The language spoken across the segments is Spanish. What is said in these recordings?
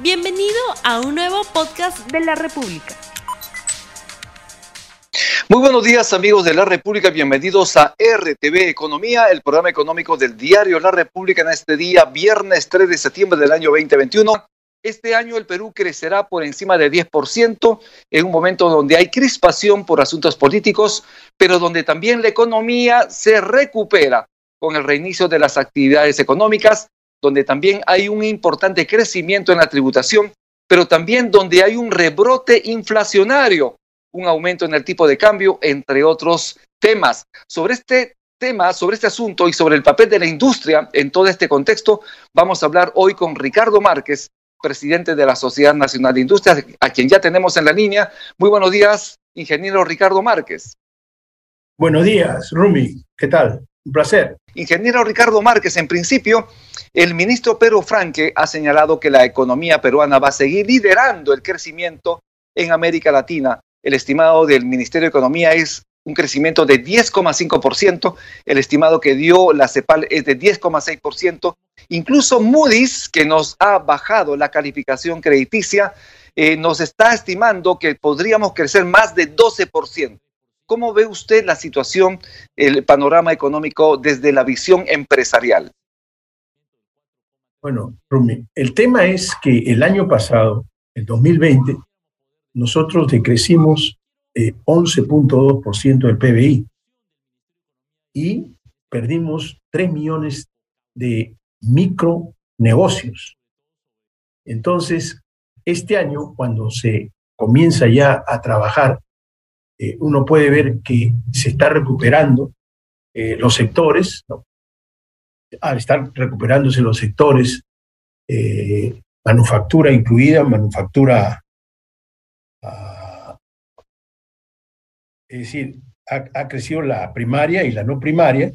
Bienvenido a un nuevo podcast de la República. Muy buenos días amigos de la República, bienvenidos a RTV Economía, el programa económico del diario La República en este día, viernes 3 de septiembre del año 2021. Este año el Perú crecerá por encima de 10% en un momento donde hay crispación por asuntos políticos, pero donde también la economía se recupera con el reinicio de las actividades económicas donde también hay un importante crecimiento en la tributación, pero también donde hay un rebrote inflacionario, un aumento en el tipo de cambio, entre otros temas. Sobre este tema, sobre este asunto y sobre el papel de la industria en todo este contexto, vamos a hablar hoy con Ricardo Márquez, presidente de la Sociedad Nacional de Industrias, a quien ya tenemos en la línea. Muy buenos días, ingeniero Ricardo Márquez. Buenos días, Rumi. ¿Qué tal? Un placer. Ingeniero Ricardo Márquez, en principio, el ministro Pedro Franque ha señalado que la economía peruana va a seguir liderando el crecimiento en América Latina. El estimado del Ministerio de Economía es un crecimiento de 10,5%, el estimado que dio la CEPAL es de 10,6%, incluso Moody's, que nos ha bajado la calificación crediticia, eh, nos está estimando que podríamos crecer más de 12%. ¿Cómo ve usted la situación, el panorama económico desde la visión empresarial? Bueno, Rumi, el tema es que el año pasado, el 2020, nosotros decrecimos 11.2% del PBI y perdimos 3 millones de micronegocios. Entonces, este año, cuando se comienza ya a trabajar eh, uno puede ver que se está recuperando eh, los sectores, al estar recuperándose los sectores, eh, manufactura incluida, manufactura, ah, es decir, ha, crecido la primaria y la no primaria,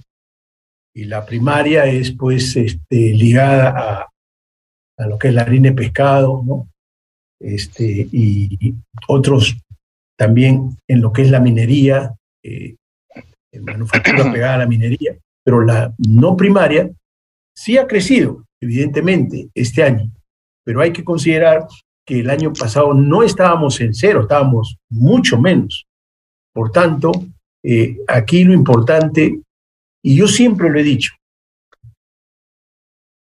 y la primaria es pues este, ligada a, a lo que es la harina de pescado, ¿no? Este, y otros también en lo que es la minería, eh, en manufactura pegada a la minería, pero la no primaria sí ha crecido, evidentemente, este año, pero hay que considerar que el año pasado no estábamos en cero, estábamos mucho menos. Por tanto, eh, aquí lo importante, y yo siempre lo he dicho,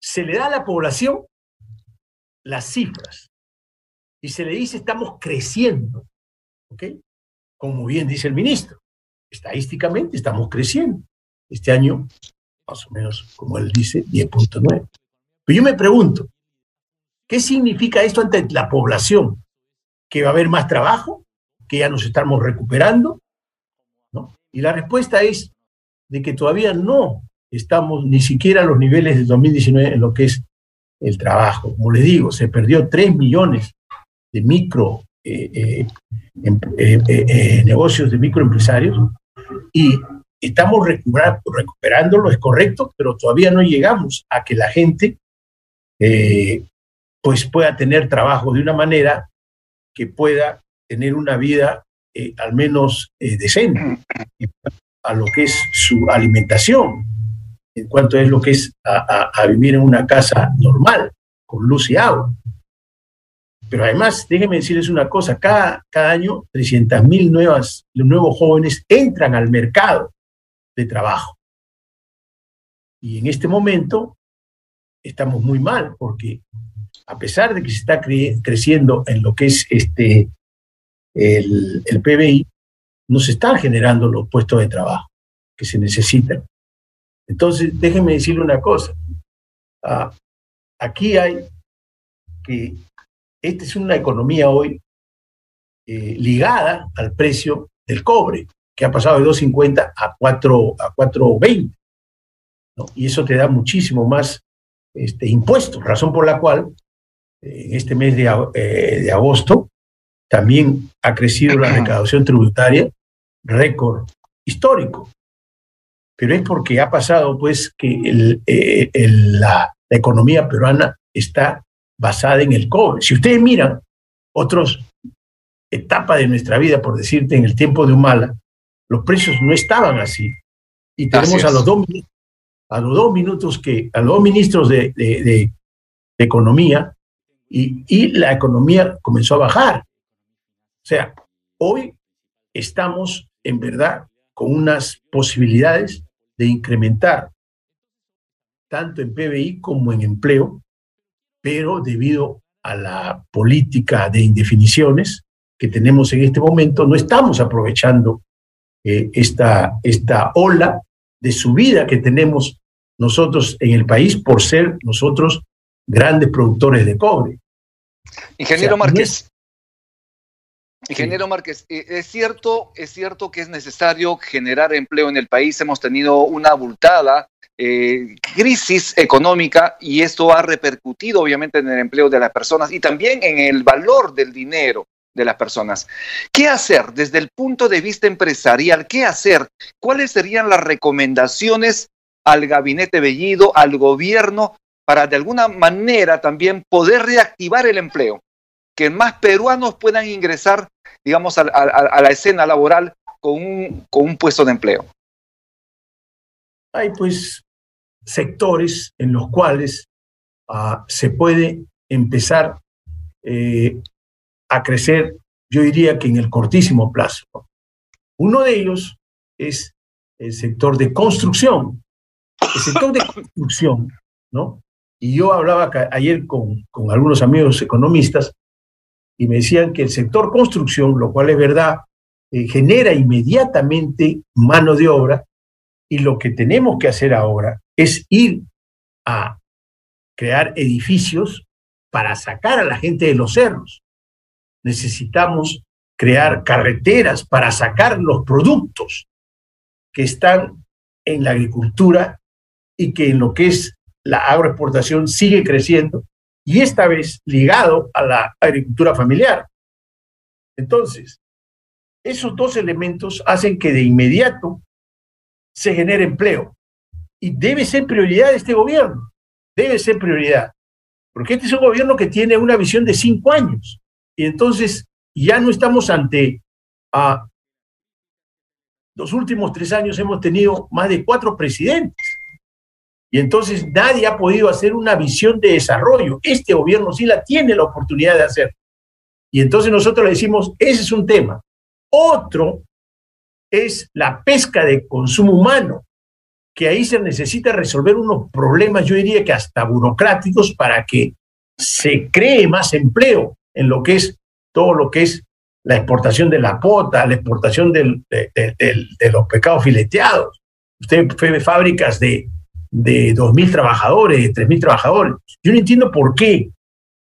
se le da a la población las cifras y se le dice estamos creciendo. ¿Ok? Como bien dice el ministro, estadísticamente estamos creciendo. Este año, más o menos, como él dice, 10.9. Pero yo me pregunto, ¿qué significa esto ante la población? ¿Que va a haber más trabajo? ¿Que ya nos estamos recuperando? ¿No? Y la respuesta es de que todavía no estamos ni siquiera a los niveles del 2019 en lo que es el trabajo. Como les digo, se perdió 3 millones de micro eh, eh, em, eh, negocios de microempresarios y estamos recuperándolo, es correcto, pero todavía no llegamos a que la gente pues pueda tener trabajo de una manera que pueda tener una vida al menos decente a lo que es su alimentación, en cuanto es lo que es a vivir en una casa normal, con luz y agua. Pero además, déjenme decirles una cosa, cada, cada año 300.000 nuevas, nuevos jóvenes entran al mercado de trabajo. Y en este momento estamos muy mal porque a pesar de que se está creciendo en lo que es este, el, el PBI, no se están generando los puestos de trabajo que se necesitan. Entonces, déjenme decirle una cosa. Ah, aquí hay que esta es una economía hoy eh, ligada al precio del cobre, que ha pasado de 2.50 a 4 a 4.20. Y eso te da muchísimo más este, impuestos, razón por la cual eh, en este mes de, eh, de, agosto también ha crecido la recaudación tributaria, récord histórico. Pero es porque ha pasado pues que el, la, la economía peruana está basada en el cobre. Si ustedes miran otras etapas de nuestra vida, por decirte, en el tiempo de Humala, los precios no estaban así. Y tenemos a los, dos, a los dos minutos que, a los dos ministros de, de, Economía y, y la economía comenzó a bajar. O sea, hoy estamos en verdad con unas posibilidades de incrementar tanto en PBI como en empleo, pero debido a la política de indefiniciones que tenemos en este momento, no estamos aprovechando eh, esta, esta ola de subida que tenemos nosotros en el país por ser nosotros grandes productores de cobre. Ingeniero Márquez. Ingeniero Márquez, eh, es cierto, es cierto que es necesario generar empleo en el país. Hemos tenido una abultada eh, crisis económica y esto ha repercutido obviamente en el empleo de las personas y también en el valor del dinero de las personas. ¿Qué hacer desde el punto de vista empresarial? ¿Qué hacer? ¿Cuáles serían las recomendaciones al gabinete Bellido, al gobierno, para de alguna manera también poder reactivar el empleo? Que más peruanos puedan ingresar, digamos, a, la escena laboral con un, puesto de empleo. Hay pues sectores en los cuales ah, se puede empezar eh, a crecer, yo diría que en el cortísimo plazo. Uno de ellos es el sector de construcción. El sector de construcción, ¿no? Y yo hablaba ayer con algunos amigos economistas y me decían que el sector construcción, lo cual es verdad, eh, genera inmediatamente mano de obra y lo que tenemos que hacer ahora es ir a crear edificios para sacar a la gente de los cerros. Necesitamos crear carreteras para sacar los productos que están en la agricultura y que en lo que es la agroexportación sigue creciendo y esta vez ligado a la agricultura familiar. Entonces, esos dos elementos hacen que de inmediato se genere empleo y debe ser prioridad de este gobierno, debe ser prioridad, porque este es un gobierno que tiene una visión de cinco años y entonces ya no estamos ante a los últimos tres años hemos tenido más de cuatro presidentes. Y entonces nadie ha podido hacer una visión de desarrollo. Este gobierno sí la tiene la oportunidad de hacer. Y entonces nosotros le decimos, ese es un tema. Otro es la pesca de consumo humano que ahí se necesita resolver unos problemas, yo diría que hasta burocráticos, para que se cree más empleo en lo que es todo lo que es la exportación de la pota, la exportación de, los pecados fileteados. Usted ve fábricas de, de 2.000 trabajadores, de 3.000 trabajadores. Yo no entiendo por qué.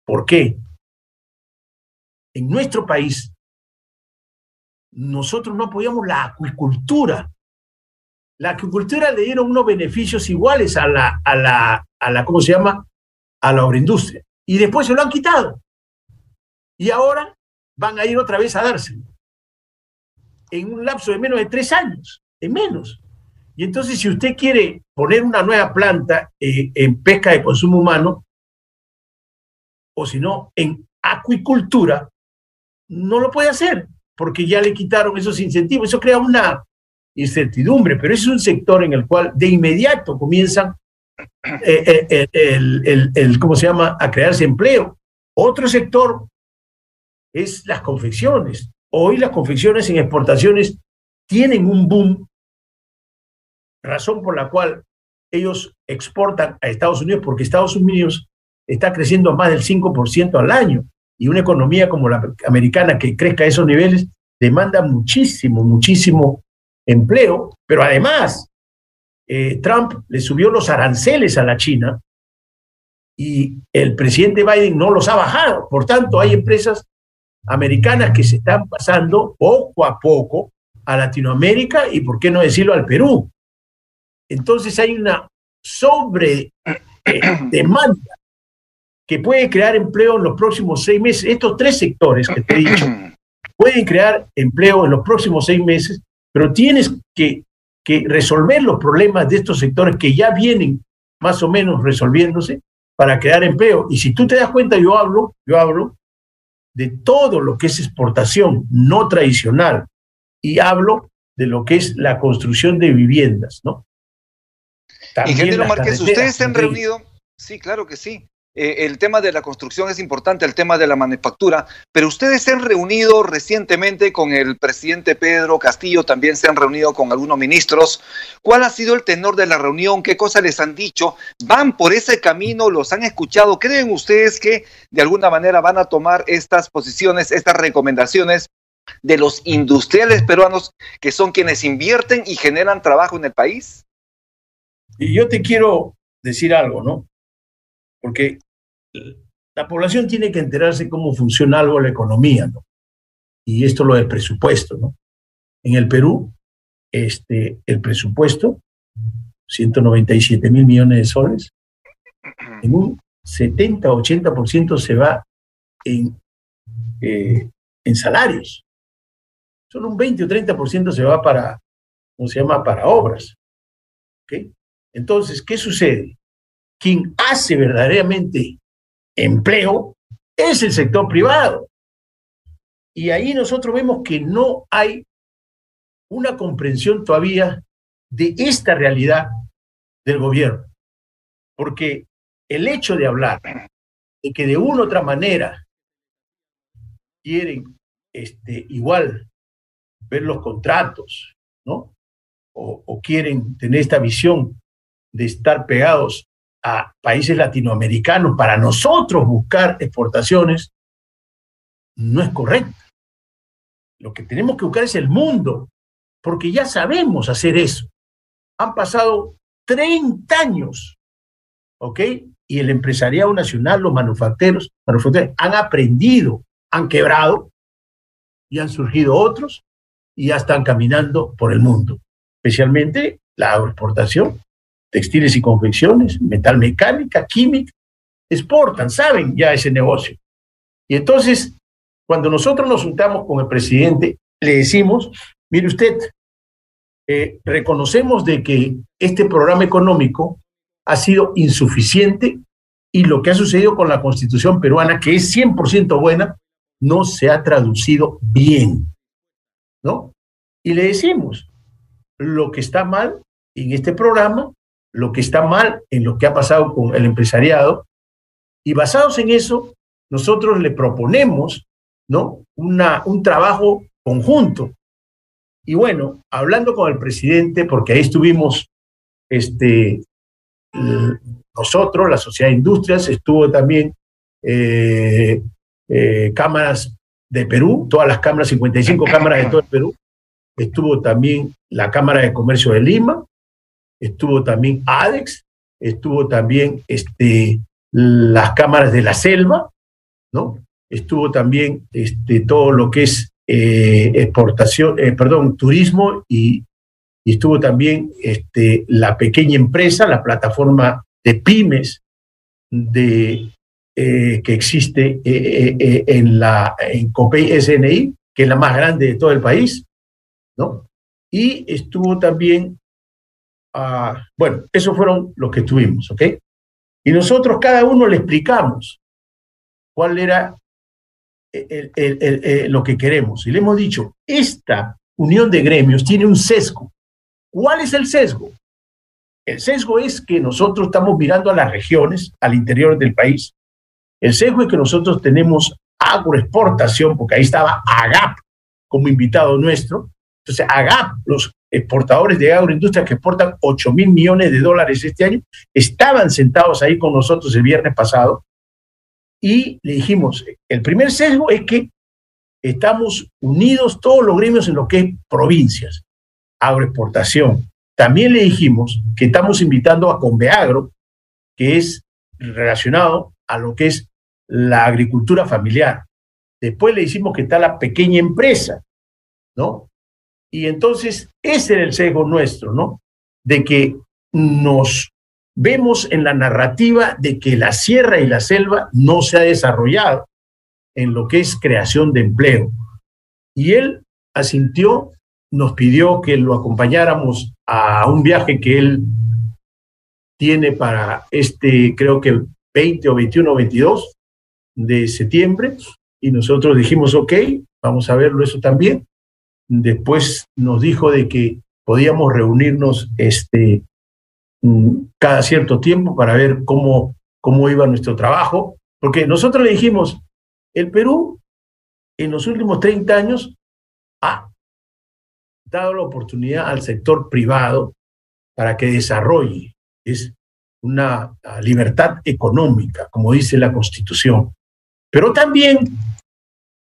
¿Por qué? En nuestro país, nosotros no apoyamos la acuicultura. La agricultura le dieron unos beneficios iguales a la, a la, a la, ¿cómo se llama? A la agroindustria. Y después se lo han quitado. Y ahora van a ir otra vez a dárselo. En un lapso de menos de tres años, en menos. Y entonces, si usted quiere poner una nueva planta eh, en pesca de consumo humano, o si no, en acuicultura, no lo puede hacer, porque ya le quitaron esos incentivos. Eso crea una incertidumbre, pero es un sector en el cual de inmediato comienzan eh, eh, el, el, ¿cómo se llama?, a crearse empleo. Otro sector es las confecciones. Hoy las confecciones en exportaciones tienen un boom, razón por la cual ellos exportan a Estados Unidos, porque Estados Unidos está creciendo más del 5% al año, y una economía como la americana que crezca a esos niveles demanda muchísimo, muchísimo empleo, pero además eh, Trump le subió los aranceles a la China y el presidente Biden no los ha bajado. Por tanto, hay empresas americanas que se están pasando poco a poco a Latinoamérica y, por qué no decirlo, al Perú. Entonces hay una sobre eh, demanda que puede crear empleo en los próximos seis meses. Estos tres sectores que te he dicho pueden crear empleo en los próximos seis meses pero tienes que, resolver los problemas de estos sectores que ya vienen más o menos resolviéndose para crear empleo. Y si tú te das cuenta, yo hablo, yo hablo de todo lo que es exportación no tradicional y hablo de lo que es la construcción de viviendas, ¿no? Ingeniero Márquez, ustedes se han reunido, sí, claro que sí. eh, el tema de la construcción es importante, el tema de la manufactura, pero ustedes se han reunido recientemente con el presidente Pedro Castillo, también se han reunido con algunos ministros. ¿Cuál ha sido el tenor de la reunión? ¿Qué cosas les han dicho? ¿Van por ese camino? ¿Los han escuchado? ¿Creen ustedes que de alguna manera van a tomar estas posiciones, estas recomendaciones de los industriales peruanos que son quienes invierten y generan trabajo en el país? Y yo te quiero decir algo, ¿no? Porque la población tiene que enterarse cómo funciona algo la economía, ¿no? Y esto lo del presupuesto, ¿no? En el Perú, este, el presupuesto, 197 mil millones de soles, en un 70-80% se va en, eh, en salarios. Solo un 20 o 30% se va para, ¿cómo se llama?, para obras. ¿Okay? Entonces, ¿qué sucede? Quien hace verdaderamente empleo es el sector privado. Y ahí nosotros vemos que no hay una comprensión todavía de esta realidad del gobierno. Porque el hecho de hablar de que de una u otra manera quieren este, igual ver los contratos, ¿no? O, o, quieren tener esta visión de estar pegados a países latinoamericanos para nosotros buscar exportaciones, no es correcto. Lo que tenemos que buscar es el mundo, porque ya sabemos hacer eso. Han pasado 30 años, ¿ok? Y el empresariado nacional, los manufactureros, manufactureros han aprendido, han quebrado y han surgido otros y ya están caminando por el mundo, especialmente la agroexportación textiles y confecciones, metal mecánica, química, exportan, saben ya ese negocio. Y entonces, cuando nosotros nos juntamos con el presidente, le decimos, mire usted, eh, reconocemos de que este programa económico ha sido insuficiente y lo que ha sucedido con la constitución peruana, que es 100% buena, no se ha traducido bien. ¿No? Y le decimos, lo que está mal en este programa lo que está mal en lo que ha pasado con el empresariado. Y basados en eso, nosotros le proponemos ¿no? Una, un trabajo conjunto. Y bueno, hablando con el presidente, porque ahí estuvimos este, nosotros, la Sociedad de Industrias, estuvo también eh, eh, cámaras de Perú, todas las cámaras, 55 cámaras de todo el Perú, estuvo también la Cámara de Comercio de Lima, estuvo también ADEX, estuvo también este, las cámaras de la selva, ¿no? Estuvo también este, todo lo que es eh, exportación, eh, perdón, turismo y, estuvo también este, la pequeña empresa, la plataforma de pymes de, eh, que existe en la en COPEI SNI, que es la más grande de todo el país, ¿no? Y estuvo también bueno, esos fueron los que tuvimos, ¿ok? Y nosotros cada uno le explicamos cuál era lo que queremos. Y le hemos dicho, esta unión de gremios tiene un sesgo. ¿Cuál es el sesgo? El sesgo es que nosotros estamos mirando a las regiones, al interior del país. El sesgo es que nosotros tenemos agroexportación, porque ahí estaba AGAP como invitado nuestro. Entonces, AGAP, los exportadores de agroindustria que exportan 8 mil millones de dólares este año, estaban sentados ahí con nosotros el viernes pasado y le dijimos, el primer sesgo es que estamos unidos todos los gremios en lo que es provincias, agroexportación. También le dijimos que estamos invitando a Conveagro, que es relacionado a lo que es la agricultura familiar. Después le dijimos que está la pequeña empresa, ¿no? Y entonces ese era el sesgo nuestro, ¿no? De que nos vemos en la narrativa de que la sierra y la selva no se ha desarrollado en lo que es creación de empleo. Y él asintió, nos pidió que lo acompañáramos a un viaje que él tiene para este, creo que 20 o 21 o 22 de septiembre, y nosotros dijimos, ok, vamos a verlo eso también después nos dijo de que podíamos reunirnos este, mm, cada cierto tiempo para ver cómo, cómo iba nuestro trabajo, porque nosotros le dijimos, el Perú en los últimos 30 años ha dado la oportunidad al sector privado para que desarrolle. Es una libertad económica, como dice la Constitución. Pero también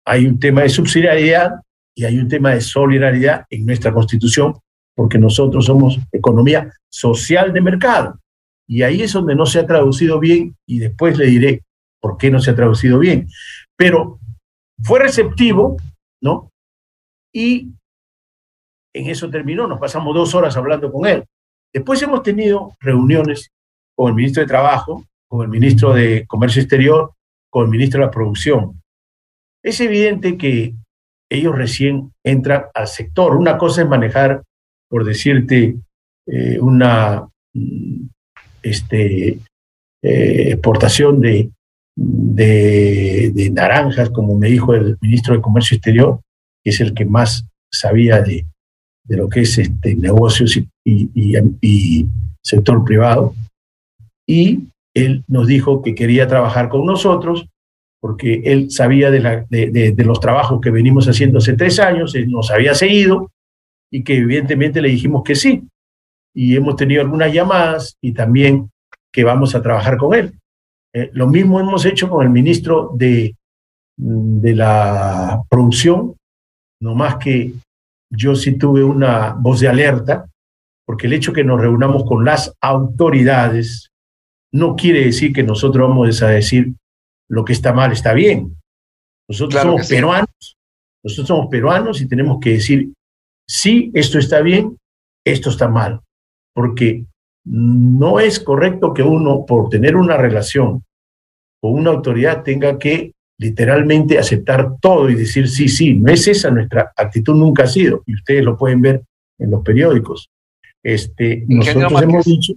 hay un tema de subsidiariedad y hay un tema de solidaridad en nuestra Constitución, porque nosotros somos economía social de mercado. Y ahí es donde no se ha traducido bien y después le diré por qué no se ha traducido bien. Pero fue receptivo, ¿no? Y en eso terminó, nos pasamos dos horas hablando con él. Después hemos tenido reuniones con el ministro de Trabajo, con el ministro de Comercio Exterior, con el ministro de la Producción. Es evidente que ellos recién entran al sector. Una cosa es manejar, por decirte, eh, una mm, este, eh, exportación de, naranjas, como me dijo el ministro de Comercio Exterior, que es el que más sabía de, lo que es este, negocios y, sector privado. Y él nos dijo que quería trabajar con nosotros porque él sabía de, los trabajos que venimos haciendo hace tres años, él nos había seguido y que evidentemente le dijimos que sí. Y hemos tenido algunas llamadas y también que vamos a trabajar con él. Eh, lo mismo hemos hecho con el ministro de, de la producción, no más que yo sí tuve una voz de alerta, porque el hecho que nos reunamos con las autoridades no quiere decir que nosotros vamos a decir lo que está mal está bien. Nosotros somos peruanos, nosotros somos peruanos y tenemos que decir, sí, esto está bien, esto está mal, porque no es correcto que uno, por tener una relación con una autoridad, tenga que literalmente aceptar todo y decir sí, sí, no es esa nuestra actitud, nunca ha sido, y ustedes lo pueden ver en los periódicos. Este, nosotros hemos dicho...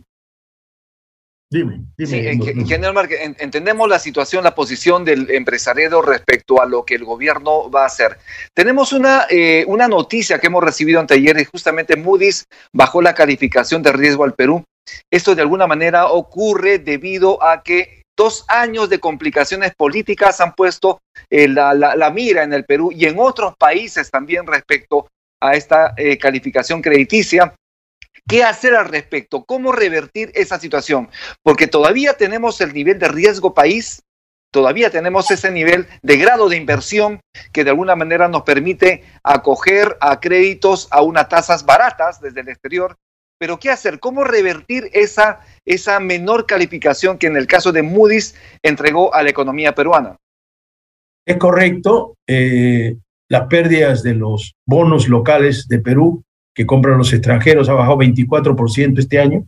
Dime, dime. Ingeniero Márquez, entendemos la situación, la posición del empresariado respecto a lo que el gobierno va a hacer. Tenemos una, eh, una noticia que hemos recibido anteayer y justamente Moody's bajó la calificación de riesgo al Perú. Esto de alguna manera ocurre debido a que dos años de complicaciones políticas han puesto eh, la, mira en el Perú y en otros países también respecto a esta eh, calificación crediticia. ¿Qué hacer al respecto? ¿Cómo revertir esa situación? Porque todavía tenemos el nivel de riesgo país, todavía tenemos ese nivel de grado de inversión que de alguna manera nos permite acoger a créditos a unas tasas baratas desde el exterior pero ¿qué hacer? ¿Cómo revertir esa, esa menor calificación que en el caso de Moody's entregó a la economía peruana? Es correcto. Eh, las pérdidas de los bonos locales de Perú que compran los extranjeros ha bajado 24% este año.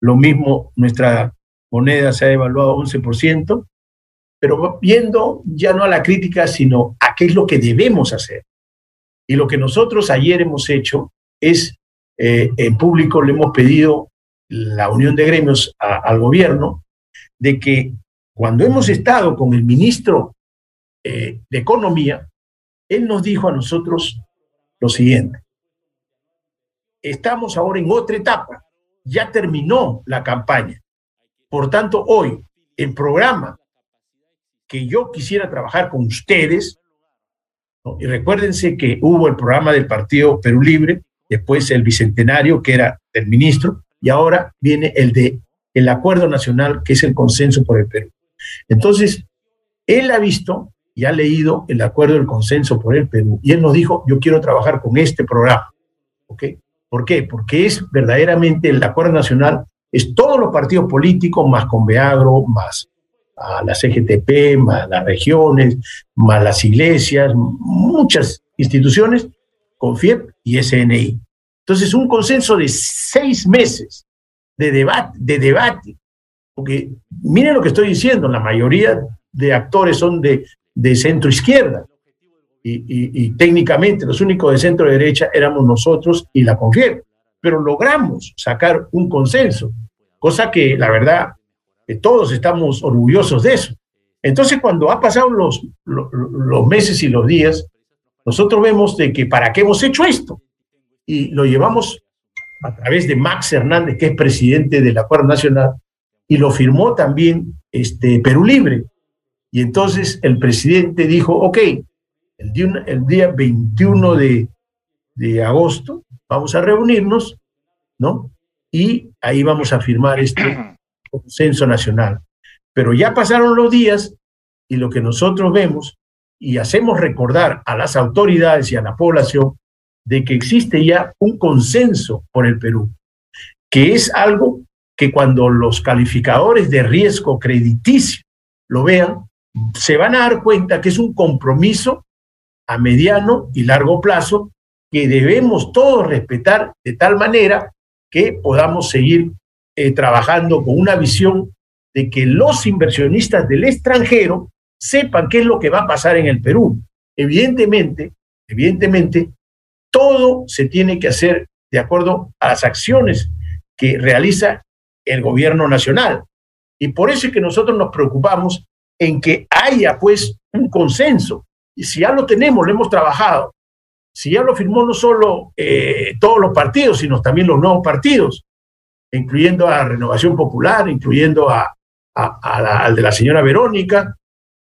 Lo mismo, nuestra moneda se ha evaluado 11%, pero viendo ya no a la crítica, sino a qué es lo que debemos hacer. Y lo que nosotros ayer hemos hecho es eh, en público le hemos pedido la unión de gremios al gobierno de que cuando hemos estado con el ministro eh, de Economía, él nos dijo a nosotros lo siguiente. Estamos ahora en otra etapa. Ya terminó la campaña. Por tanto, hoy el programa que yo quisiera trabajar con ustedes, y recuérdense que hubo el programa del Partido Perú Libre, después el bicentenario, que era del ministro, y ahora viene el de el acuerdo nacional, que es el consenso por el Perú. Entonces, él ha visto y ha leído el acuerdo del consenso por el Perú, y él nos dijo, yo quiero trabajar con este programa. ¿Ok? ¿Por qué? Porque es verdaderamente el acuerdo nacional, es todos los partidos políticos, más Conveagro, más a la CGTP, más las regiones, más las iglesias, muchas instituciones con FIEP y SNI. Entonces, un consenso de seis meses de debate, de debate, porque miren lo que estoy diciendo, la mayoría de actores son de centro izquierda y, técnicamente los únicos de centro derecha éramos nosotros y la CONFIEP, pero logramos sacar un consenso, cosa que la verdad todos estamos orgullosos de eso. Entonces, cuando ha pasado los, los meses y los días, nosotros vemos de que para qué hemos hecho esto. Y lo llevamos a través de Max Hernández, que es presidente del Acuerdo Nacional, y lo firmó también este, Perú Libre. Y entonces el presidente dijo, ok, el día, el día 21 de, de agosto vamos a reunirnos, ¿no? Y ahí vamos a firmar este consenso nacional. Pero ya pasaron los días y lo que nosotros vemos y hacemos recordar a las autoridades y a la población de que existe ya un consenso por el Perú, que es algo que cuando los calificadores de riesgo crediticio lo vean, se van a dar cuenta que es un compromiso a mediano y largo plazo que debemos todos respetar de tal manera que podamos seguir eh, trabajando con una visión de que los inversionistas del extranjero sepan qué es lo que va a pasar en el Perú. Evidentemente, evidentemente, todo se tiene que hacer de acuerdo a las acciones que realiza el gobierno nacional. Y por eso es que nosotros nos preocupamos en que haya pues un consenso. Y si ya lo tenemos, lo hemos trabajado, si ya lo firmó no solo eh, todos los partidos, sino también los nuevos partidos, incluyendo a Renovación Popular, incluyendo a, al de la señora Verónica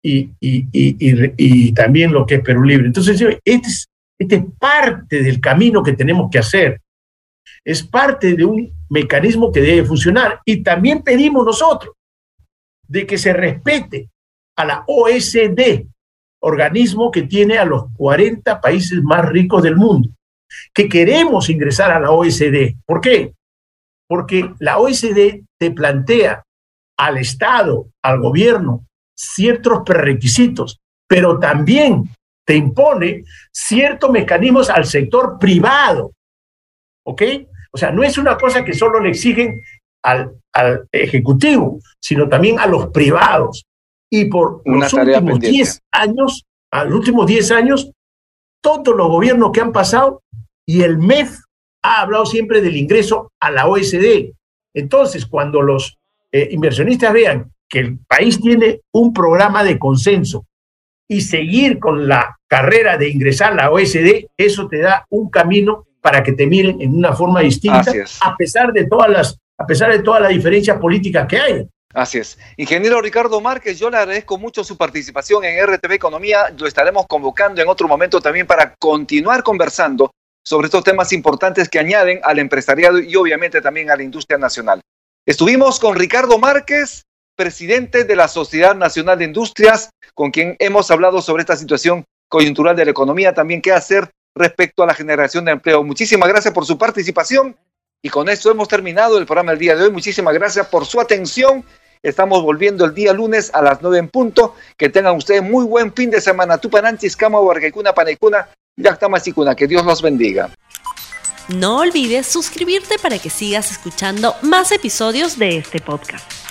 y, y, también lo que es Perú Libre. Entonces, este es, este es parte del camino que tenemos que hacer. Es parte de un mecanismo que debe funcionar. Y también pedimos nosotros de que se respete a la OSD, organismo que tiene a los 40 países más ricos del mundo, que queremos ingresar a la OSD. ¿Por qué? Porque la OSD te plantea al Estado, al gobierno, ciertos prerequisitos, pero también te impone ciertos mecanismos al sector privado. ¿Ok? O sea, no es una cosa que solo le exigen al, al Ejecutivo, sino también a los privados. Y por los últimos 10 años, a los últimos 10 años, todos los gobiernos que han pasado y el MEF ha hablado siempre del ingreso a la OSD. Entonces, cuando los eh, inversionistas vean que el país tiene un programa de consenso y seguir con la carrera de ingresar a la OSD, eso te da un camino para que te miren en una forma distinta, a pesar de todas las, a pesar de todas las diferencias políticas que hay. Así es. Ingeniero Ricardo Márquez, yo le agradezco mucho su participación en RTV Economía. Lo estaremos convocando en otro momento también para continuar conversando sobre estos temas importantes que añaden al empresariado y obviamente también a la industria nacional. Estuvimos con Ricardo Márquez, presidente de la Sociedad Nacional de Industrias, con quien hemos hablado sobre esta situación coyuntural de la economía, también qué hacer respecto a la generación de empleo. Muchísimas gracias por su participación y con esto hemos terminado el programa del día de hoy. Muchísimas gracias por su atención Estamos volviendo el día lunes a las 9 en punto. Que tengan ustedes muy buen fin de semana. Tupananchis, Cama, Barquecuna, Panecuna, Yactamasicuna. Que Dios los bendiga. No olvides suscribirte para que sigas escuchando más episodios de este podcast.